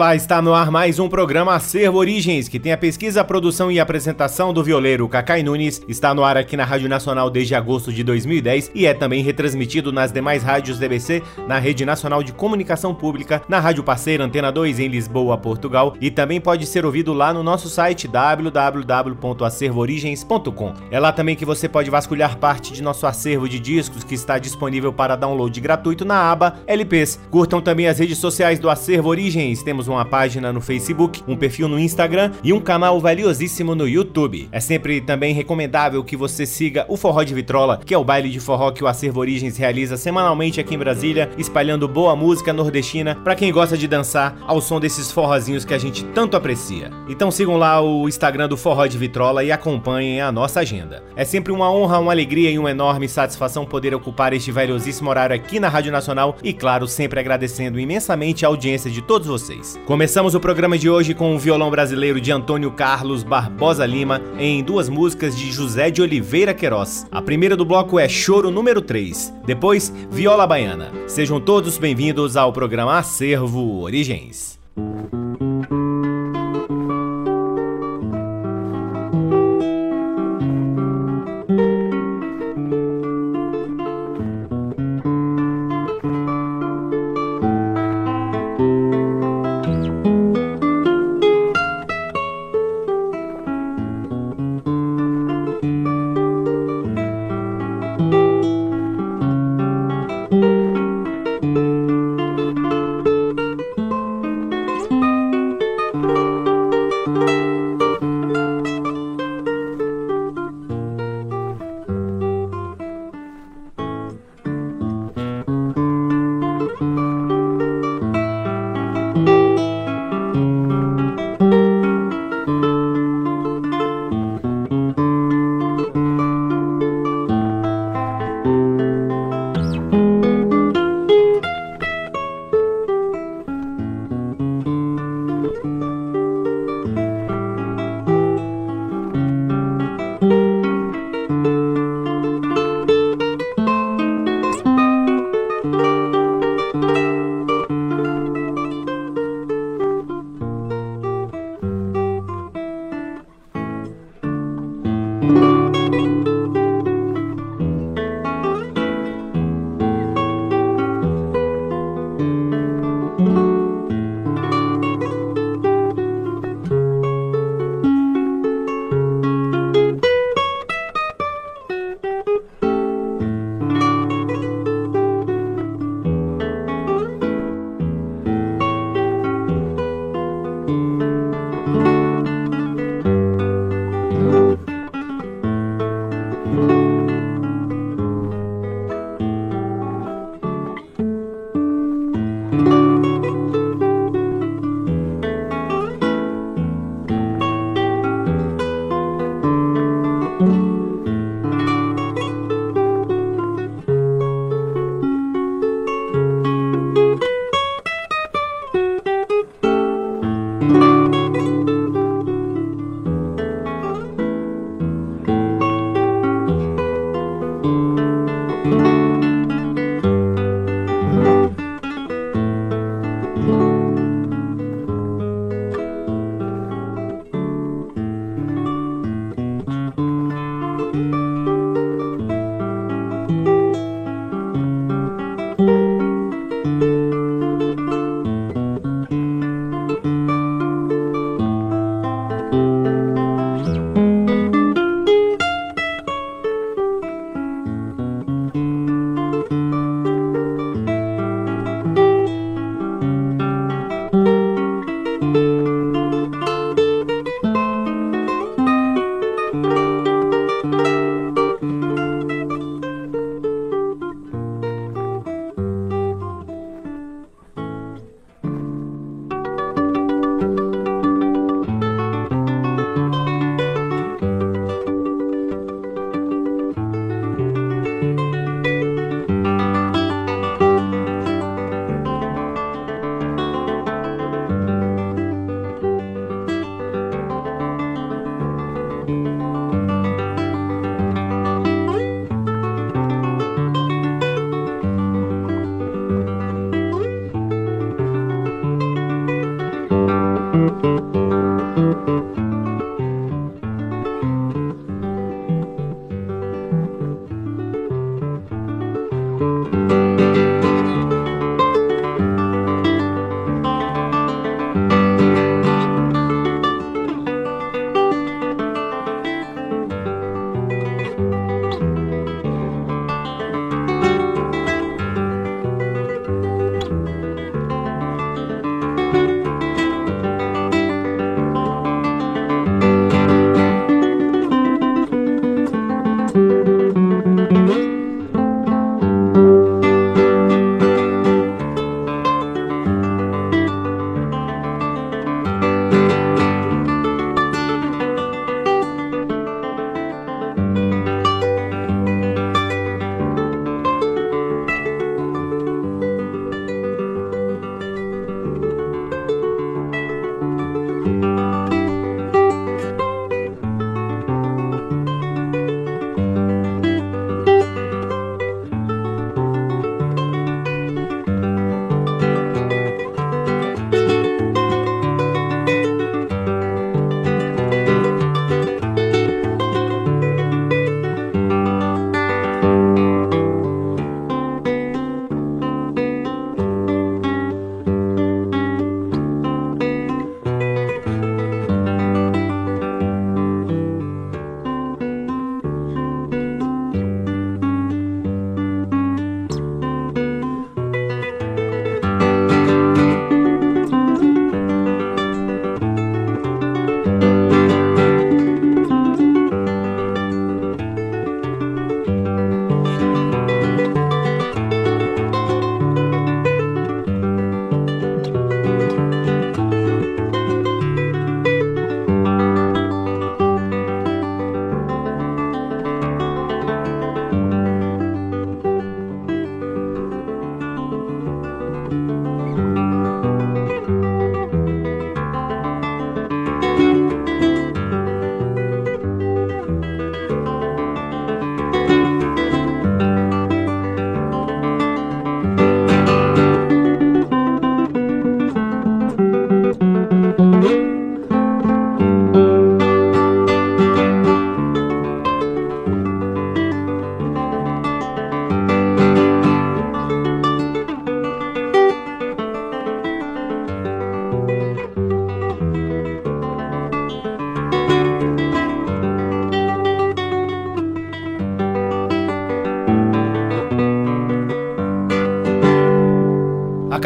Olá, está no ar mais um programa Acervo Origens, que tem a pesquisa, a produção e apresentação do violeiro Cacai Nunes. Está no ar aqui na Rádio Nacional desde agosto de 2010 e é também retransmitido nas demais rádios DBC, na Rede Nacional de Comunicação Pública, na Rádio Parceira Antena 2 em Lisboa, Portugal e também pode ser ouvido lá no nosso site www.acervoorigens.com. É lá também que você pode vasculhar parte de nosso acervo de discos que está disponível para download gratuito na aba LPs. Curtam também as redes sociais do Acervo Origens. Temos uma página no Facebook, um perfil no Instagram e um canal valiosíssimo no YouTube. É sempre também recomendável que você siga o Forró de Vitrola, que é o baile de forró que o Acervo Origens realiza semanalmente aqui em Brasília, espalhando boa música nordestina para quem gosta de dançar ao som desses forrozinhos que a gente tanto aprecia. Então sigam lá o Instagram do Forró de Vitrola e acompanhem a nossa agenda. É sempre uma honra, uma alegria e uma enorme satisfação poder ocupar este valiosíssimo horário aqui na Rádio Nacional e, claro, sempre agradecendo imensamente a audiência de todos vocês. Começamos o programa de hoje com o violão brasileiro de Antônio Carlos Barbosa Lima em duas músicas de José de Oliveira Queiroz. A primeira do bloco é Choro número 3, depois Viola Baiana. Sejam todos bem-vindos ao programa Acervo Origens.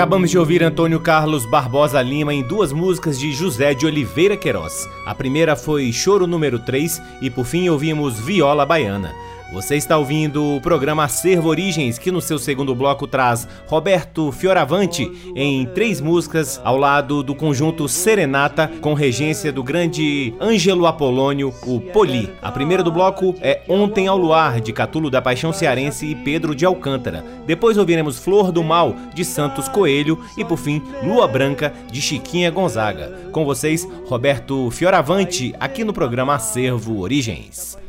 Acabamos de ouvir Antônio Carlos Barbosa Lima em duas músicas de José de Oliveira Queiroz. A primeira foi Choro número 3 e por fim ouvimos Viola Baiana. Você está ouvindo o programa Acervo Origens, que no seu segundo bloco traz Roberto Fioravante em três músicas ao lado do conjunto Serenata, com regência do grande Ângelo Apolônio, o Poli. A primeira do bloco é Ontem ao Luar, de Catulo da Paixão Cearense e Pedro de Alcântara. Depois ouviremos Flor do Mal, de Santos Coelho e, por fim, Lua Branca, de Chiquinha Gonzaga. Com vocês, Roberto Fioravante, aqui no programa Acervo Origens.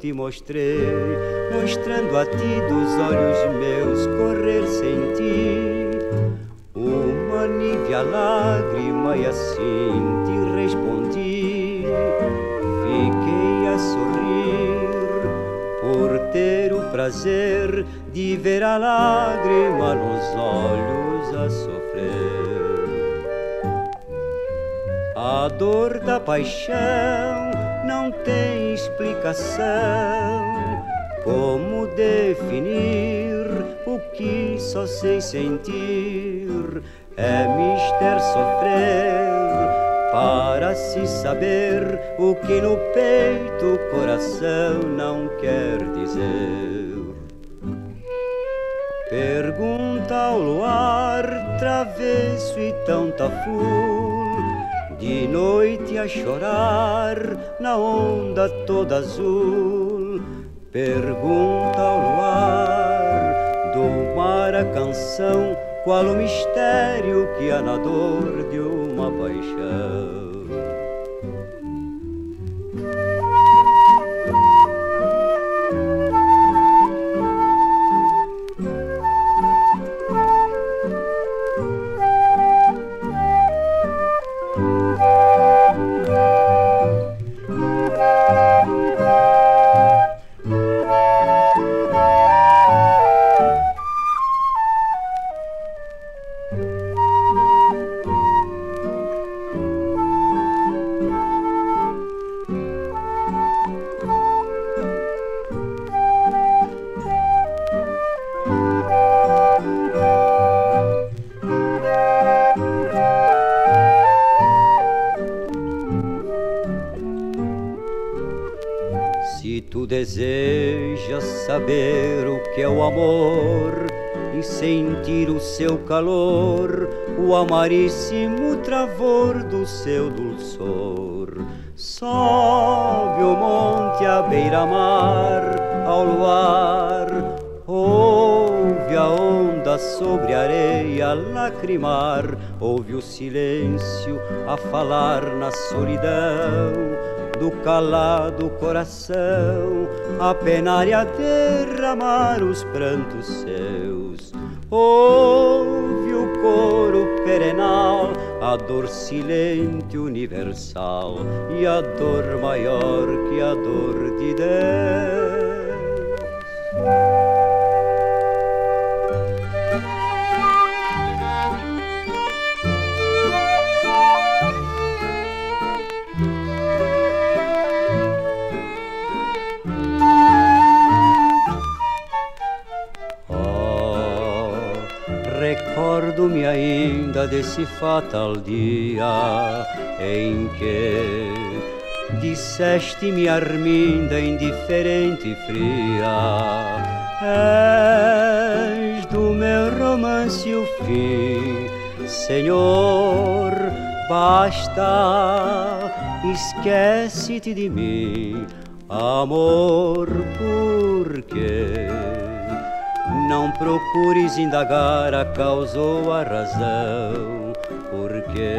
Te mostrei, mostrando a ti dos olhos meus correr sem ti. Uma nívea lágrima e assim te respondi, fiquei a sorrir por ter o prazer de ver a lágrima nos olhos a sofrer. A dor da paixão explicação. Como definir o que só sei sentir? É mister sofrer para se saber o que no peito o coração não quer dizer. Pergunta ao luar, travesso e tão taful, de noite a chorar na onda toda azul. Pergunta ao luar, do mar a canção qual o mistério que há na dor de uma paixão? O travor do seu dulçor. Sobe o monte à beira-mar, ao luar, ouve a onda sobre a areia lacrimar, ouve o silêncio a falar na solidão do calado coração a penar e a derramar os prantos seus. Ouve o coro perenal, a dor silente universal e a dor maior que a dor de Deus. Ainda desse fatal dia em que disseste-me Arminda indiferente e fria És do meu romance o fim Senhor, basta Esquece-te de mim Amor, por quê? Não procures indagar a causa ou a razão, porque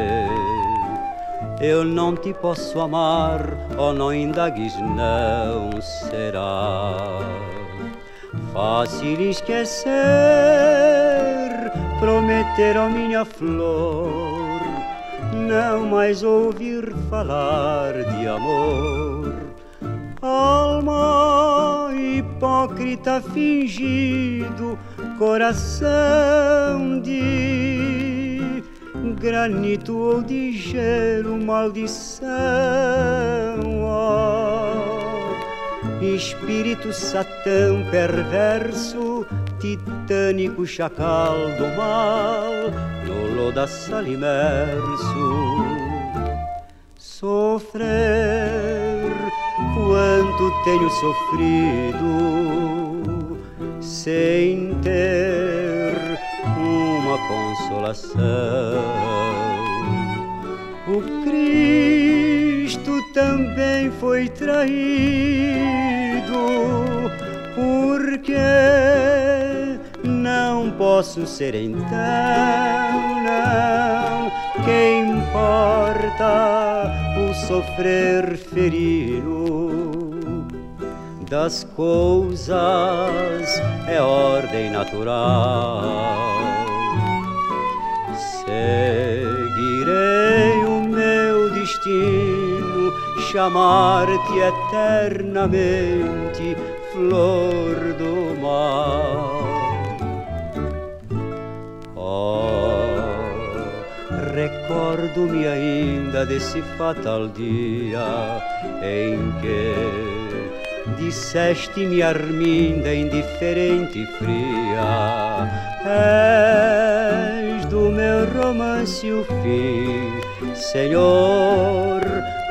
eu não te posso amar, oh não indagues, não será. Fácil esquecer, prometer a minha flor, não mais ouvir falar de amor. Alma hipócrita fingido, coração de granito ou de gelo, maldição. Oh, espírito satã perverso, titânico chacal do mal, no lodaçal imerso. Sofrer quanto tenho sofrido, sem ter uma consolação. O Cristo também foi traído, porque não posso ser então, não. Que importa o sofrer ferido? Das coisas é ordem natural Seguirei o meu destino, chamar-te eternamente, flor do mar. Oh, recordo-me ainda desse fatal dia em que disseste-me Arminda indiferente e fria. És do meu romance o fim, Senhor,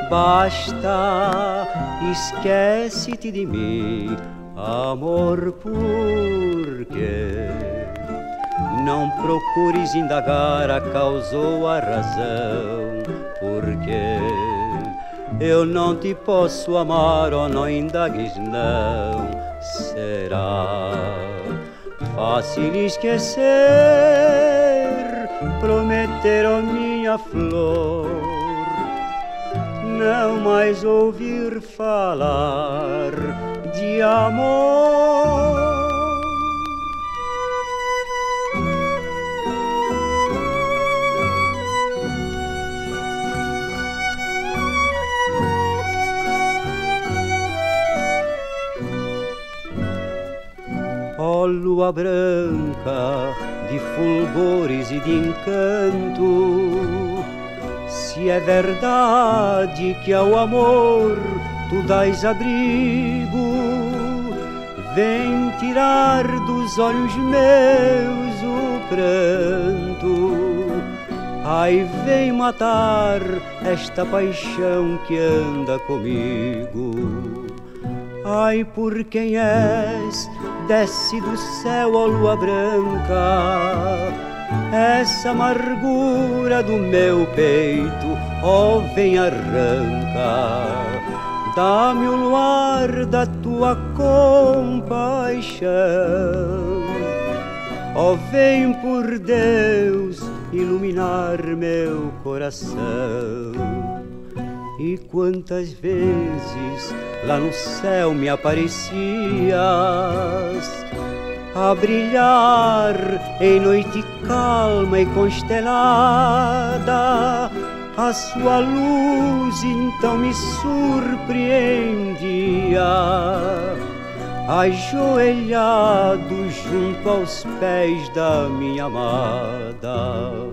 basta, esquece-te de mim, amor, porque não procures indagar a causa ou a razão, porque eu não te posso amar, oh não indagues não, será fácil esquecer, prometer a minha flor, não mais ouvir falar de amor. Lua branca de fulgores e de encanto, se é verdade que ao amor tu dás abrigo, vem tirar dos olhos meus o pranto. Ai, vem matar esta paixão que anda comigo. Ai, por quem és desce do céu a lua branca. Essa amargura do meu peito, ó, oh, vem arranca. Dá-me o luar da tua compaixão. Ó, oh, vem por Deus iluminar meu coração. E quantas vezes lá no céu me aparecias a brilhar em noite calma e constelada. A sua luz então me surpreendia, ajoelhado junto aos pés da minha amada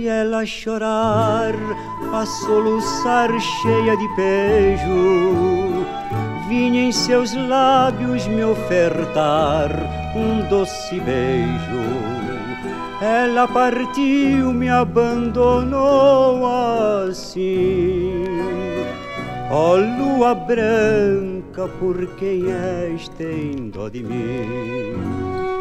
e ela chorar, a soluçar cheia de pejo. Vinha em seus lábios me ofertar um doce beijo. Ela partiu, me abandonou assim. Ó oh, lua branca, por quem és, tem dó de mim.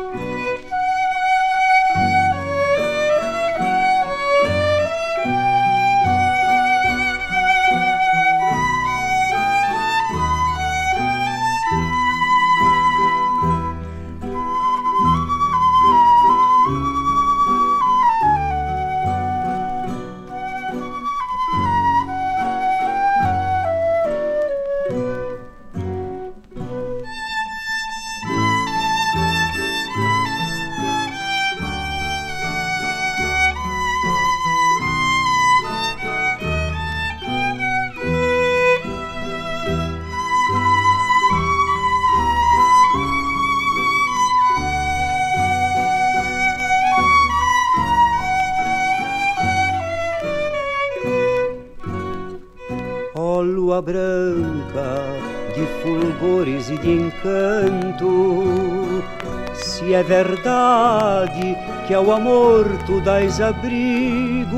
Tu dás abrigo,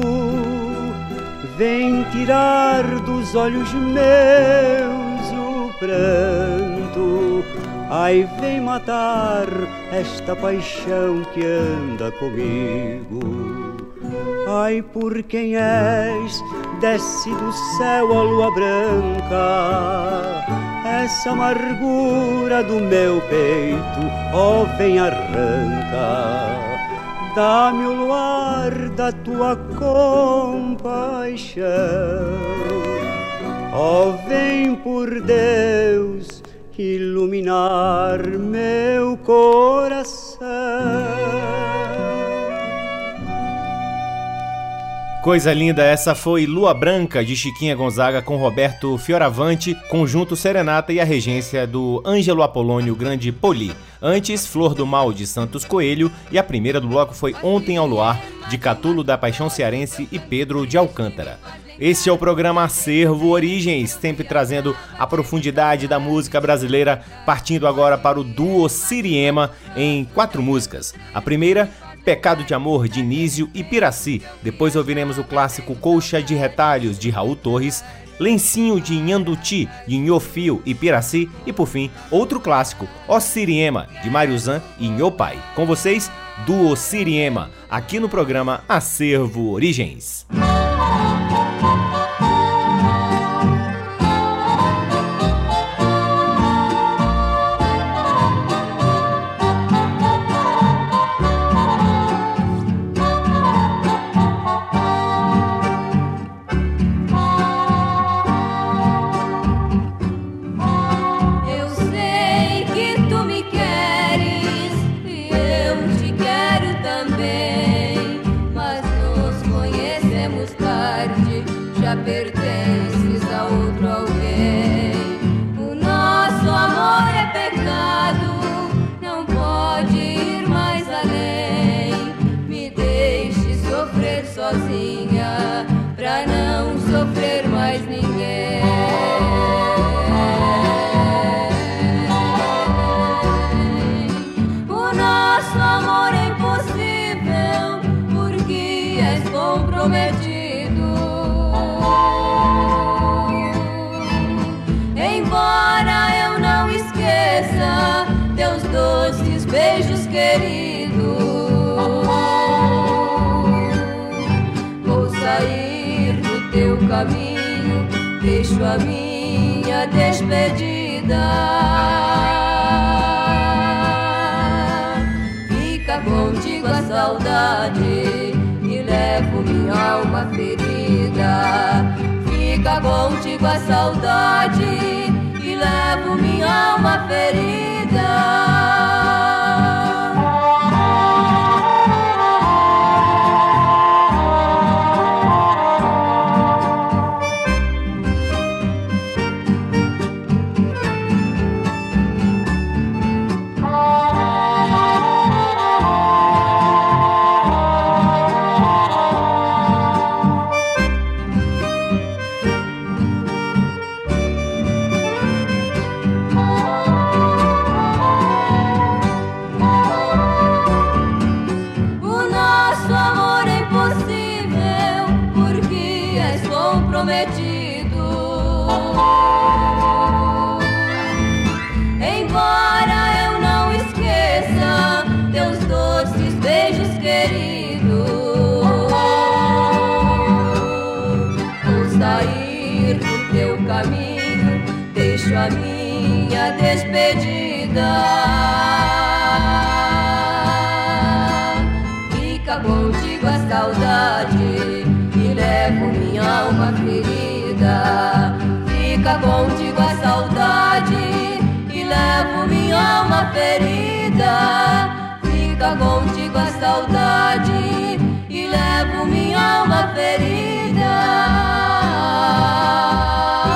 vem tirar dos olhos meus o pranto. Ai, vem matar esta paixão que anda comigo. Ai, por quem és, desce do céu a lua branca. Essa amargura do meu peito, ó, oh, vem arranca. Dá-me o luar da tua compaixão. Oh, vem por Deus iluminar meu coração. Coisa linda, essa foi Lua Branca de Chiquinha Gonzaga com Roberto Fioravante, conjunto Serenata e a regência do Ângelo Apolônio Grande Poli. Antes, Flor do Mal de Santos Coelho e a primeira do bloco foi Ontem ao Luar de Catulo da Paixão Cearense e Pedro de Alcântara. Este é o programa Acervo Origens, sempre trazendo a profundidade da música brasileira, partindo agora para o duo Siriema em quatro músicas. A primeira, Pecado de Amor de Nísio e Piraci. Depois ouviremos o clássico Colcha de Retalhos de Raul Torres, Lencinho de Nhanduti de Nhofio e Piraci e por fim, outro clássico, O Siriema de Mariuzan e Nhopai. Com vocês, Duo Siriema, aqui no programa Acervo Origens. sofrer mais ninguém. Deixo a minha despedida. Fica contigo a saudade e levo minha alma ferida. Fica contigo a saudade e levo minha alma ferida. Despedida. Fica contigo a saudade e levo minha alma ferida. Fica contigo a saudade e levo minha alma ferida. Fica contigo a saudade e levo minha alma ferida. Grosso,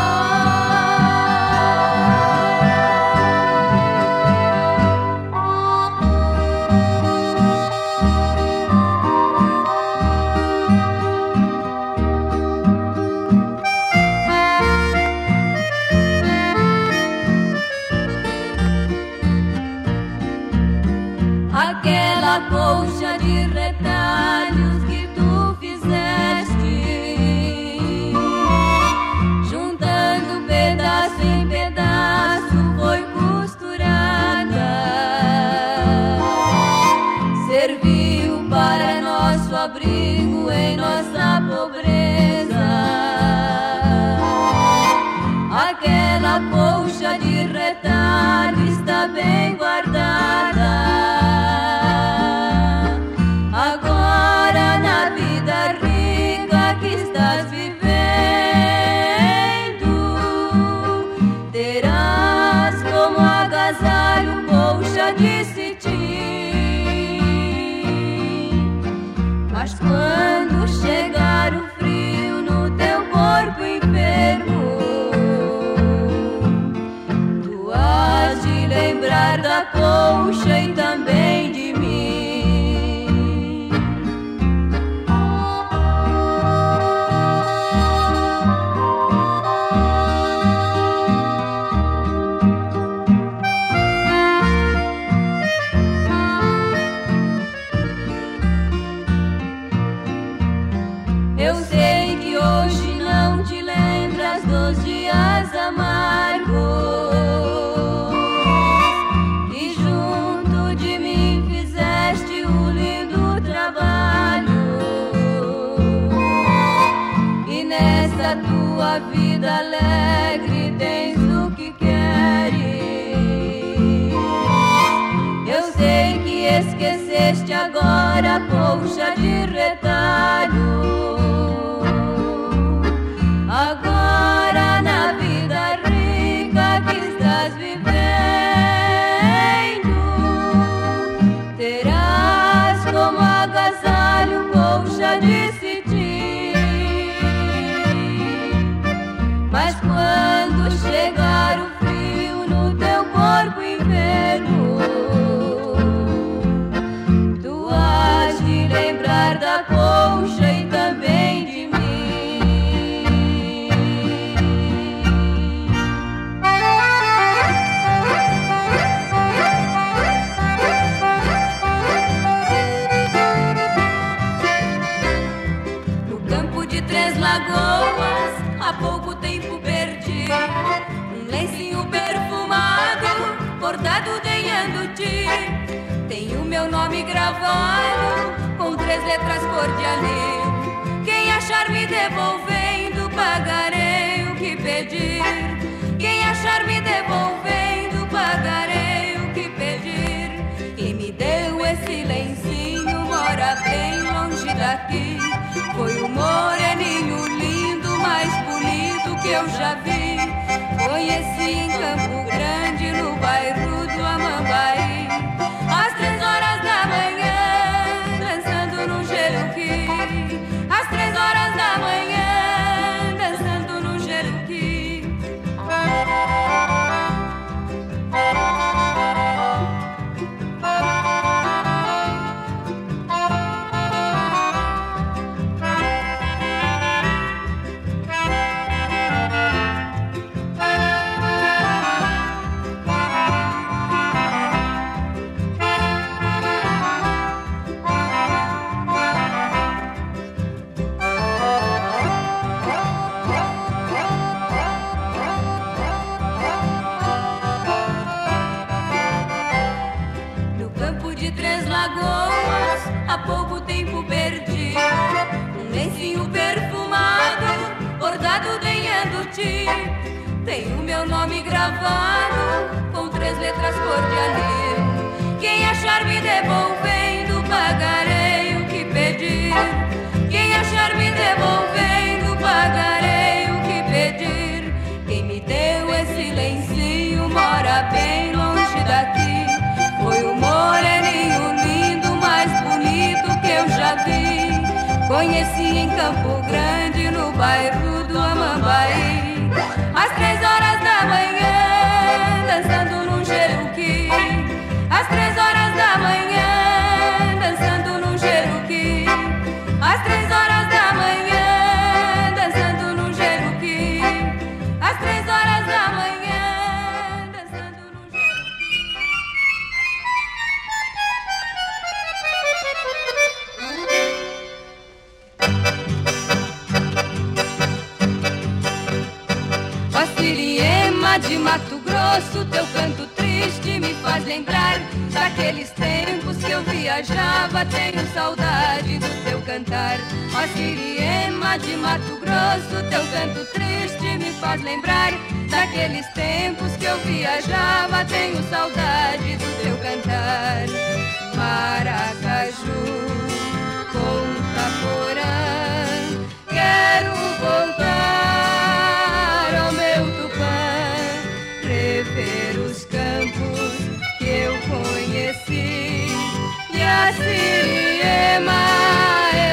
bem guardada. Agora na vida rica que estás vivendo, terás como agasalho colcha de cetim. Mas quando chegar o bordado ganhando-te. Tem o meu nome gravado com três letras cor de. Quem achar me devolvendo, pagarei o que pedir. Quem achar me devolvendo, pagarei o que pedir. E me deu esse lencinho, mora bem longe daqui. Foi o moreninho lindo, mais bonito que eu já vi. Conheci em Campo nome gravado com três letras cor de alheio. Quem achar me devolvendo, pagarei o que pedir. Quem achar me devolvendo, pagarei o que pedir. Quem me deu esse lencinho mora bem longe daqui. Foi o moreninho lindo, mais bonito que eu já vi. Conheci em Campo Grande, no bairro do Amambaí. Às três horas traveling faz lembrar daqueles tempos que eu viajava. Tenho saudade do teu cantar. Ó Siriema de Mato Grosso, teu canto triste me faz lembrar daqueles tempos que eu viajava. Tenho saudade do teu cantar. Maracaju, Ponta Porã, quero voltar a Siriema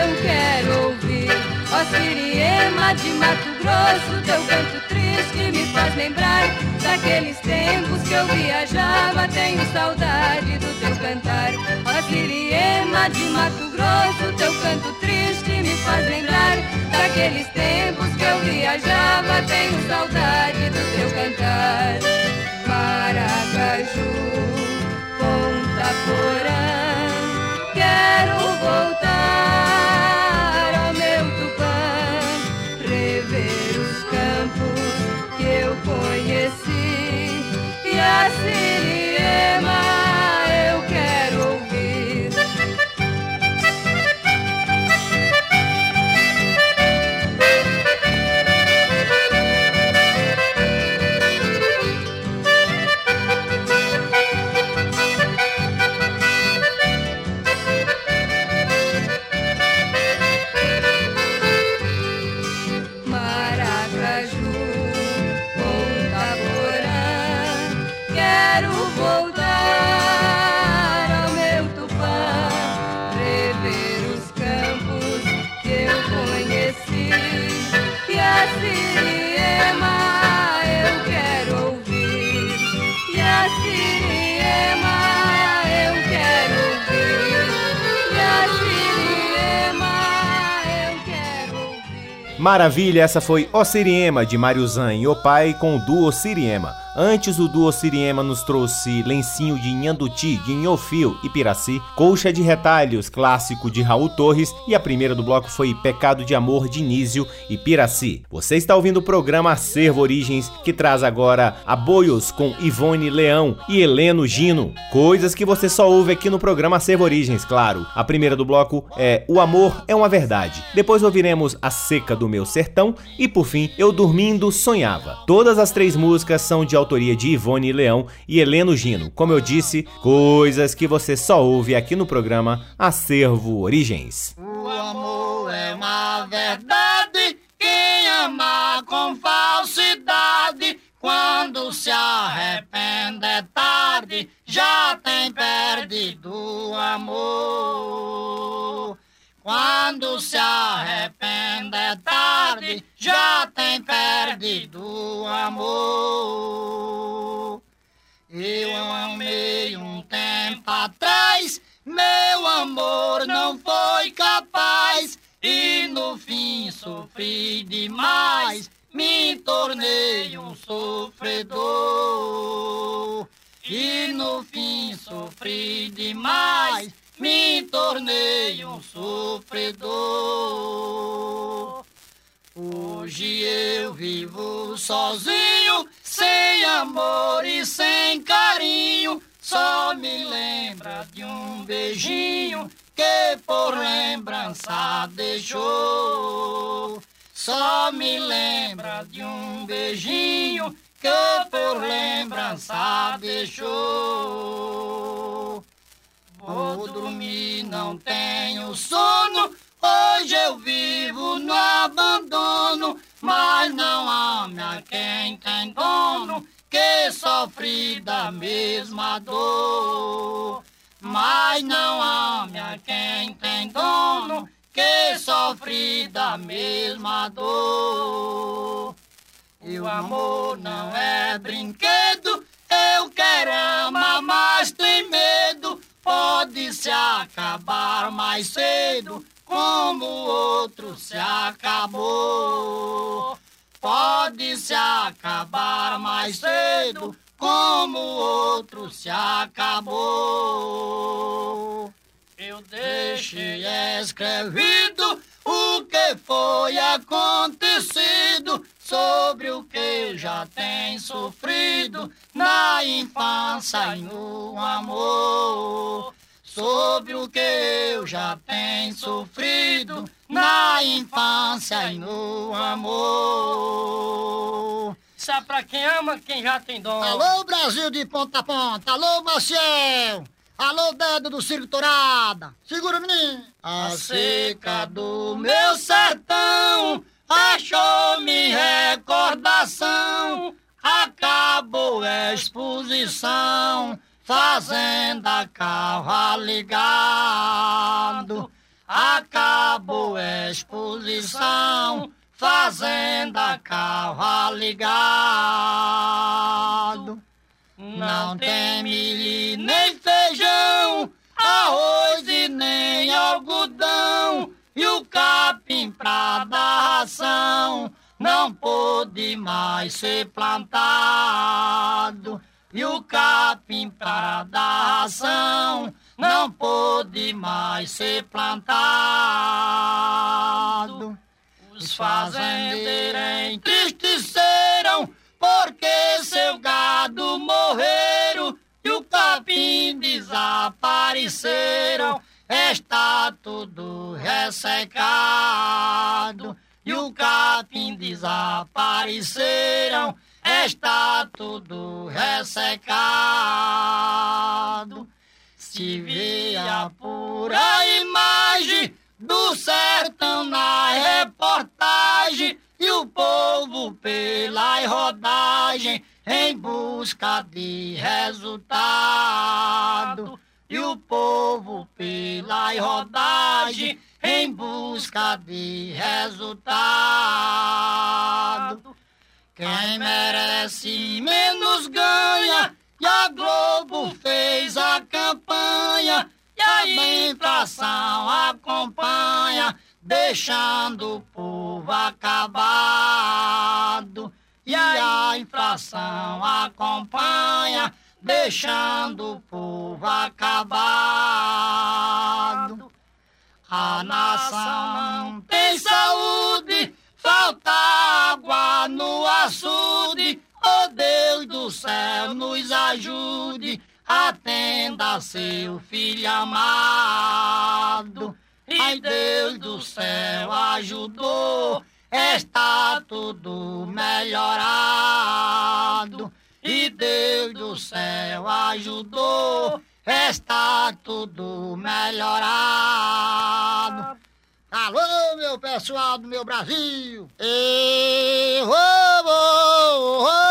eu quero ouvir. Ó Siriema de Mato Grosso, teu canto triste me faz lembrar daqueles tempos que eu viajava. Tenho saudade do teu cantar. Ó Siriema de Mato Grosso, teu canto triste me faz lembrar daqueles tempos que eu viajava. Tenho saudade do teu cantar. Maracaju, Ponta Porã, Maravilha, essa foi O Siriema de Mário Zan e o pai com o duo Siriema. Antes o duo Siriema nos trouxe Lencinho de Nhanduti, de Nhofio e Piraci, Colcha de Retalhos, clássico de Raul Torres, e a primeira do bloco foi Pecado de Amor de Nísio e Piraci. Você está ouvindo o programa Acervo Origens, que traz agora Aboios com Ivone Leão e Heleno Gino, coisas que você só ouve aqui no programa Acervo Origens, claro. A primeira do bloco é O Amor é uma Verdade. Depois ouviremos A Seca do Meu Sertão e, por fim, Eu Dormindo Sonhava. Todas as três músicas são de autoria de Ivone Leão e Heleno Gino. Como eu disse, coisas que você só ouve aqui no programa Acervo Origens. O amor é uma verdade, quem ama com falsidade, quando se arrepende é tarde, já tem perdido o amor. Quando se arrepende é tarde, já tem perdido o amor. Eu amei um tempo atrás, meu amor não foi capaz, e no fim sofri demais, me tornei um sofredor. E no fim sofri demais, me tornei um sofredor. Hoje eu vivo sozinho, sem amor e sem carinho. Só me lembra de um beijinho que por lembrança deixou. Só me lembra de um beijinho que por lembrança deixou. Vou dormir, não tenho sono. Hoje eu vivo no abandono, mas não ame a quem tem dono, que sofre da mesma dor. Mas não ame a quem tem dono, que sofre da mesma dor. E o amor não é brinquedo, eu quero amar, mas tem medo. Pode se acabar mais cedo, como o outro se acabou. Pode se acabar mais cedo, como o outro se acabou. Eu deixei escrevido o que foi acontecido, sobre o que eu já tenho sofrido na infância e no amor. Sobre o que eu já tenho sofrido na infância e no amor. Isso é pra quem ama, quem já tem dom. Alô, Brasil de ponta a ponta. Alô, Maciel. Alô, dedo do Circo Torada. Segura, menino. A seca do meu sertão achou-me recordação. Acabou a exposição. Fazenda carro ligado. Acabou a exposição. Fazenda carro ligado. Não tem milho nem feijão, arroz e nem algodão. E o capim pra dar ração não pôde mais ser plantado. E o capim para dar ração não pôde mais ser plantado. Os fazendeiros entristeceram porque seu gado morreram e o capim desapareceram. Está tudo ressecado e o capim desapareceram. Está tudo ressecado. Se vê a pura imagem do sertão na reportagem e o povo pela rodagem em busca de resultado. E o povo pela rodagem em busca de resultado. Quem merece menos ganha, e a Globo fez a campanha, e a inflação acompanha deixando o povo acabado. E a inflação acompanha, deixando o povo acabado. A nação não tem saúde, falta água no açude. Oh Deus do céu, nos ajude, atenda seu filho amado. E Deus do céu ajudou, está tudo melhorado. E Deus do céu ajudou, está tudo melhorado. Alô, meu pessoal do meu Brasil! E, oh, oh.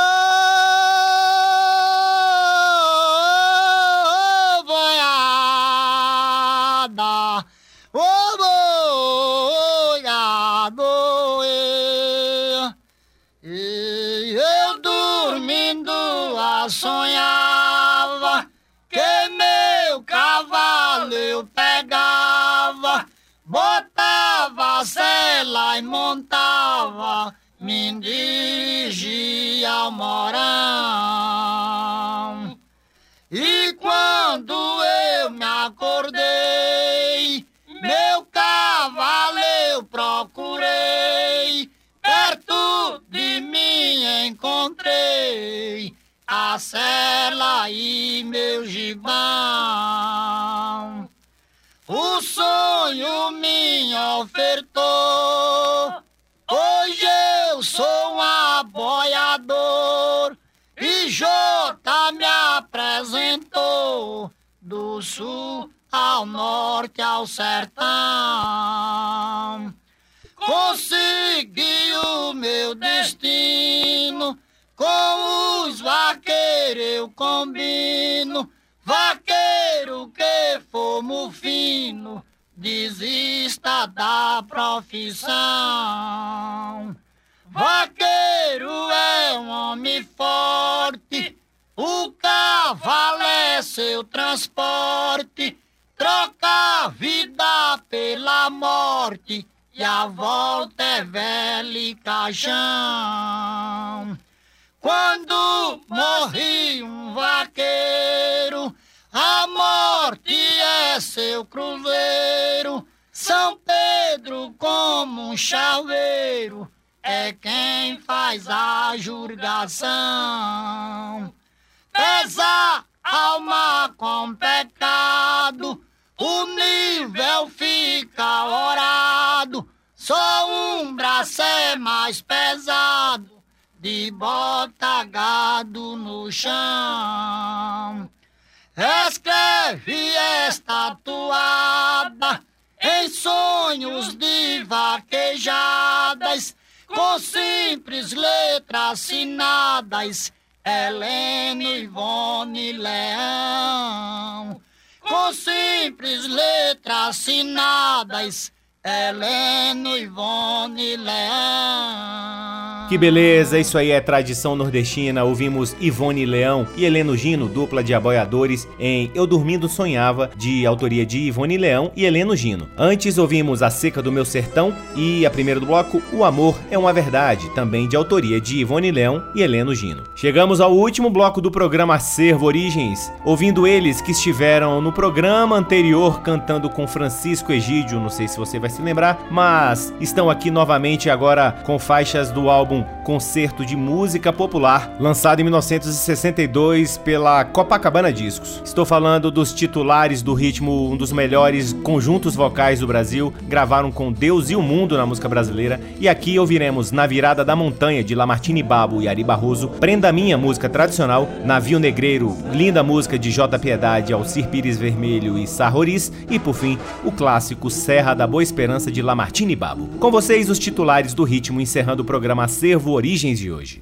Sonhava que meu cavalo eu pegava, botava sela e montava, me dirigia ao morão. E quando eu me acordei, meu cavalo eu procurei, perto de mim encontrei a cela e meu gibão. O sonho me ofertou, hoje eu sou um aboiador e Jota me apresentou do sul ao norte ao sertão. Consegui o meu destino com os vaqueiros eu combino, vaqueiro que for fino, desista da profissão. Vaqueiro é um homem forte, o cavalo é seu transporte, troca a vida pela morte e a volta é velho caixão. Quando morri um vaqueiro, a morte é seu cruzeiro. São Pedro como um chaveiro, é quem faz a julgação. Pesa alma com pecado, o nível fica orado. Só um braço é mais pesado, de bota gado no chão. Escreve esta toada em sonhos de vaquejadas, com simples letras assinadas, Helena Ivone Leão. Com simples letras assinadas, Heleno Ivone Leão. Que beleza, isso aí é tradição nordestina. Ouvimos Ivone Leão e Heleno Gino, dupla de aboiadores, em Eu Dormindo Sonhava, de autoria de Ivone Leão e Heleno Gino. Antes ouvimos A Seca do Meu Sertão e a primeira do bloco, O Amor é uma Verdade, também de autoria de Ivone Leão e Heleno Gino. Chegamos ao último bloco do programa Acervo Origens, ouvindo eles que estiveram no programa anterior cantando com Francisco Egídio, não sei se você vai se lembrar, mas estão aqui novamente agora com faixas do álbum Concerto de Música Popular, lançado em 1962 pela Copacabana Discos. Estou falando dos titulares do ritmo, um dos melhores conjuntos vocais do Brasil, gravaram com Deus e o Mundo na música brasileira, e aqui ouviremos Na Virada da Montanha de Lamartine Babo e Ari Barroso, Prenda Minha, música tradicional, Navio Negreiro, linda música de J Piedade, Alcir Pires Vermelho e Sarroris, e por fim, o clássico Serra da Boa Esperança de Lamartine Babo. Com vocês, os titulares do ritmo, encerrando o programa Acervo Origens de hoje.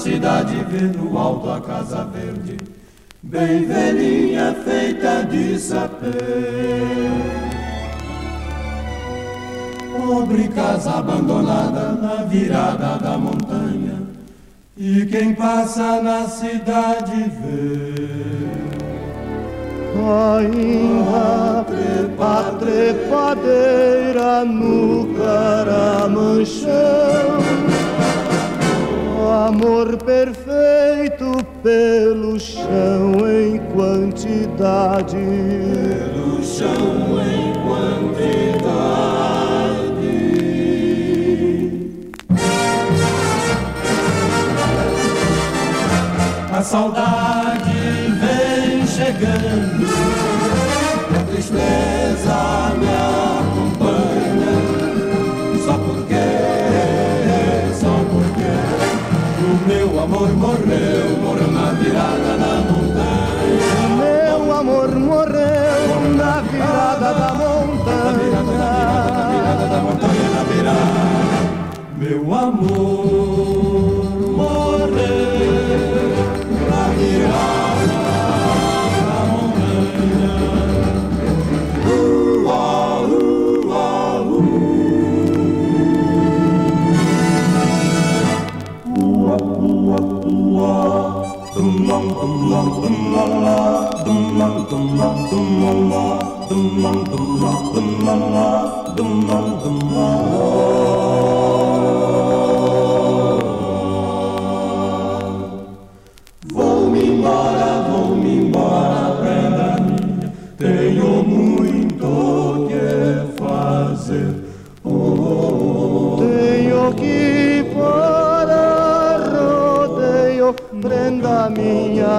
cidade vê no alto a casa verde bem velhinha feita de sapê. Pobre casa abandonada na virada da montanha, e quem passa na cidade vê. Ainda a trepadeira no caramanchão amor perfeito pelo chão em quantidade. Pelo chão em quantidade. A saudade vem chegando, Meu amor morreu, por na virada da montanha. Meu amor morreu na virada da montanha. Meu amor. Dum dum dum la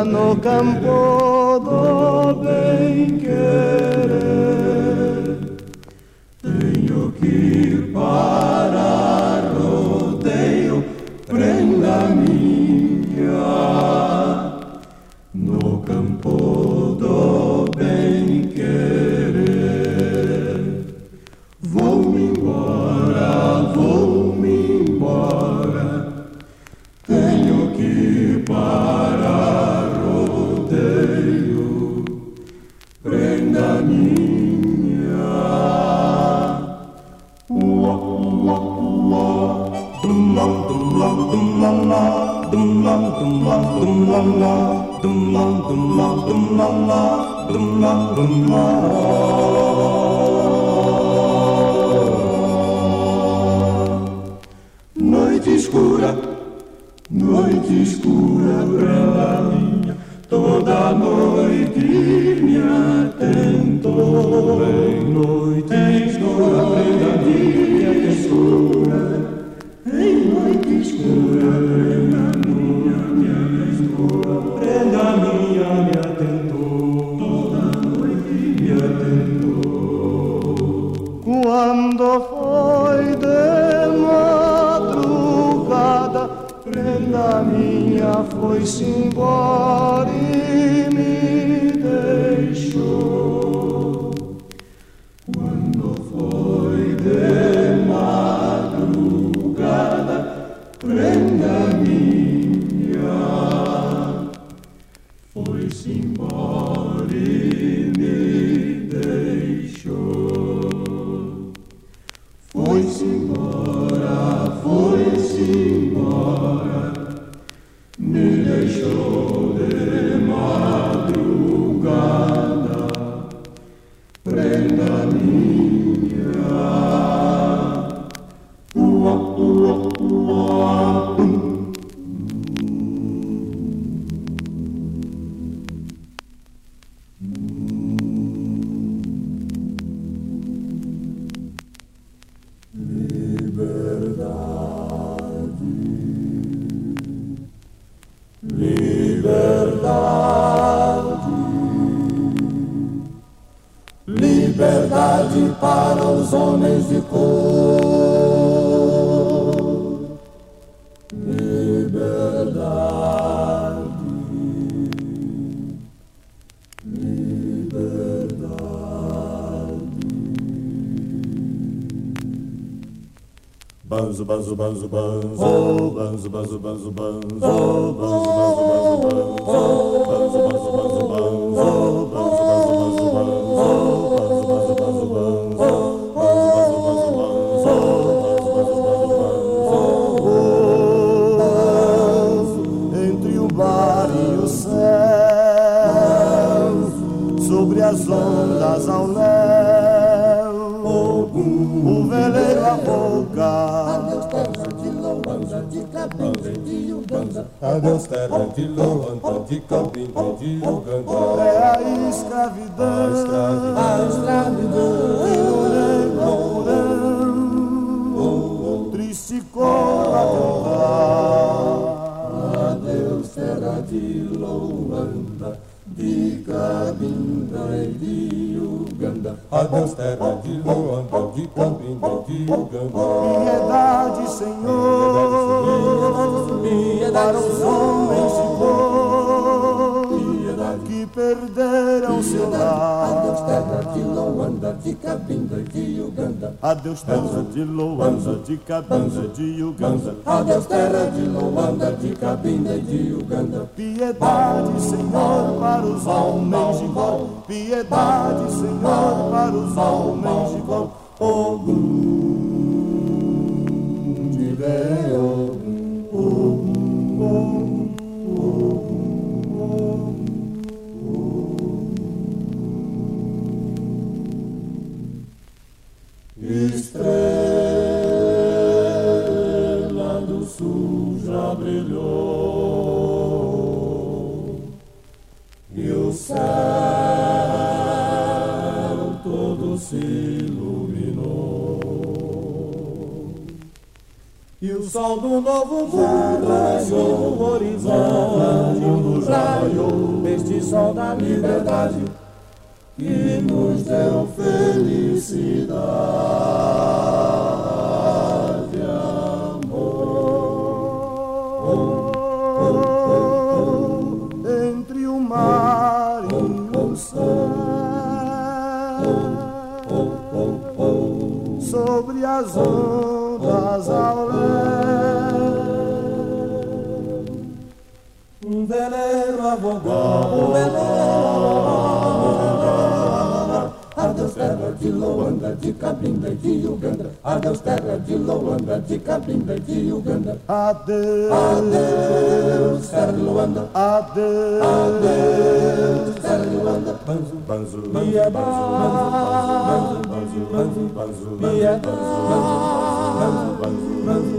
No campo donde Noite escura, noite escura. buzz buzz buzz buzz buzz buzz buzz buzz buzz de campo de Ugandá. É a escravidão, a escravidão. Triste cor a cantar. Adeus será de Luanda, de Cabinda e de Uganda. Adeus terra de Luanda, de Cabinda e de Uganda. Piedade, Senhor, piedade, Senhor, piedade, Senhor. Luanda, de Cabinda e de Uganda. Adeus terra de Luanda, de Cabinda de Uganda. Adeus terra de Luanda, de Cabinda e de Uganda. Piedade, Senhor, para os homens de vol. Piedade, Senhor, para os homens de vol. e o céu todo se iluminou. E o sol do novo mundo raiou o horizonte, raiou este sol da liberdade que nos deu felicidade, sobre as ondas ao léu, um veleiro a vogar, um veleiro Adeus terra de Luanda, de Cabinda e de Uganda. Adeus terra de Luanda, de Cabinda e de Uganda. Adeus, adeus terra de Luanda. Adeus, adeus terra de Luanda. Banzo, banzo, banzo, banzo, banzo, banzo, banzo, banzo, banzo, banzo, banzo,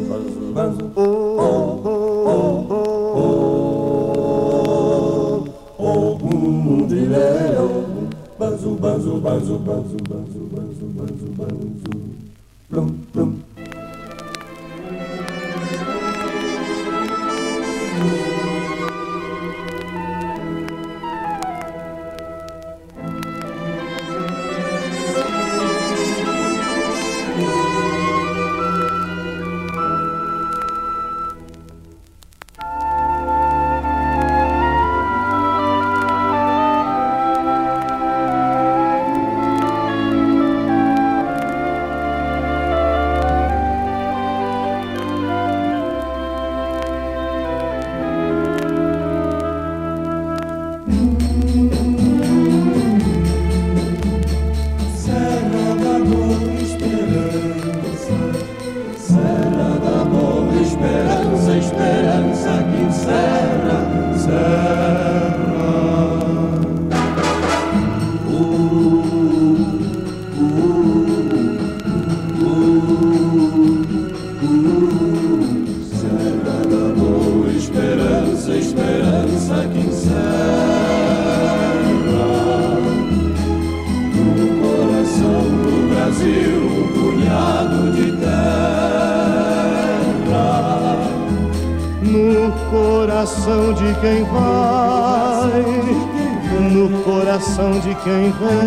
zuba, zuba, zuba, zuba. 天昏。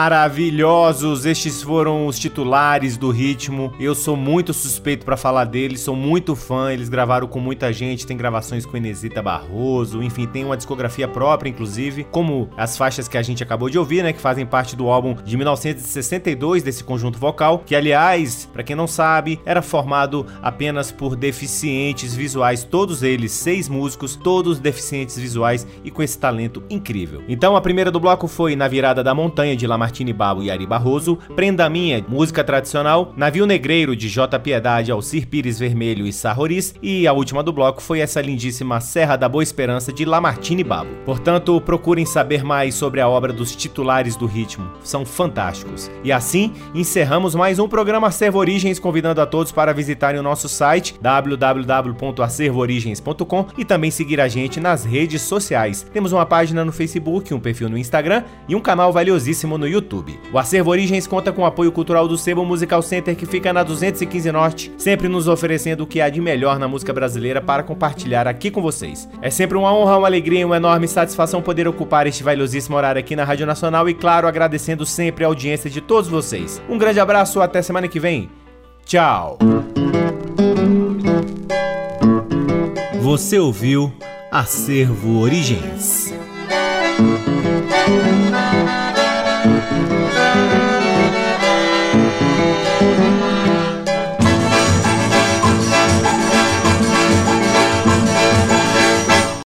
Maravilhosos! Estes foram os titulares do ritmo. Eu sou muito suspeito pra falar deles, sou muito fã. Eles gravaram com muita gente, tem gravações com Inesita Barroso, enfim, tem uma discografia própria, inclusive, como as faixas que a gente acabou de ouvir, né, que fazem parte do álbum de 1962 desse conjunto vocal, que aliás, pra quem não sabe, era formado apenas por deficientes visuais, todos eles seis músicos, todos deficientes visuais e com esse talento incrível. Então, a primeira do bloco foi Na Virada da Montanha de Lamartine Babo e Ari Barroso, Prenda Minha, música tradicional, Navio Negreiro de J Piedade, Alcir Pires Vermelho e Sarroris, e a última do bloco foi essa lindíssima Serra da Boa Esperança de Lamartine Babo. Portanto, procurem saber mais sobre a obra dos titulares do ritmo, são fantásticos. E assim, encerramos mais um programa Acervo Origens, convidando a todos para visitarem o nosso site www.acervoorigens.com e também seguir a gente nas redes sociais. Temos uma página no Facebook, um perfil no Instagram e um canal valiosíssimo no YouTube. O Acervo Origens conta com o apoio cultural do Sebo Musical Center, que fica na 215 Norte, sempre nos oferecendo o que há de melhor na música brasileira para compartilhar aqui com vocês. É sempre uma honra, uma alegria e uma enorme satisfação poder ocupar este valiosíssimo horário aqui na Rádio Nacional e, claro, agradecendo sempre a audiência de todos vocês. Um grande abraço, até semana que vem. Tchau! Você ouviu Acervo Origens.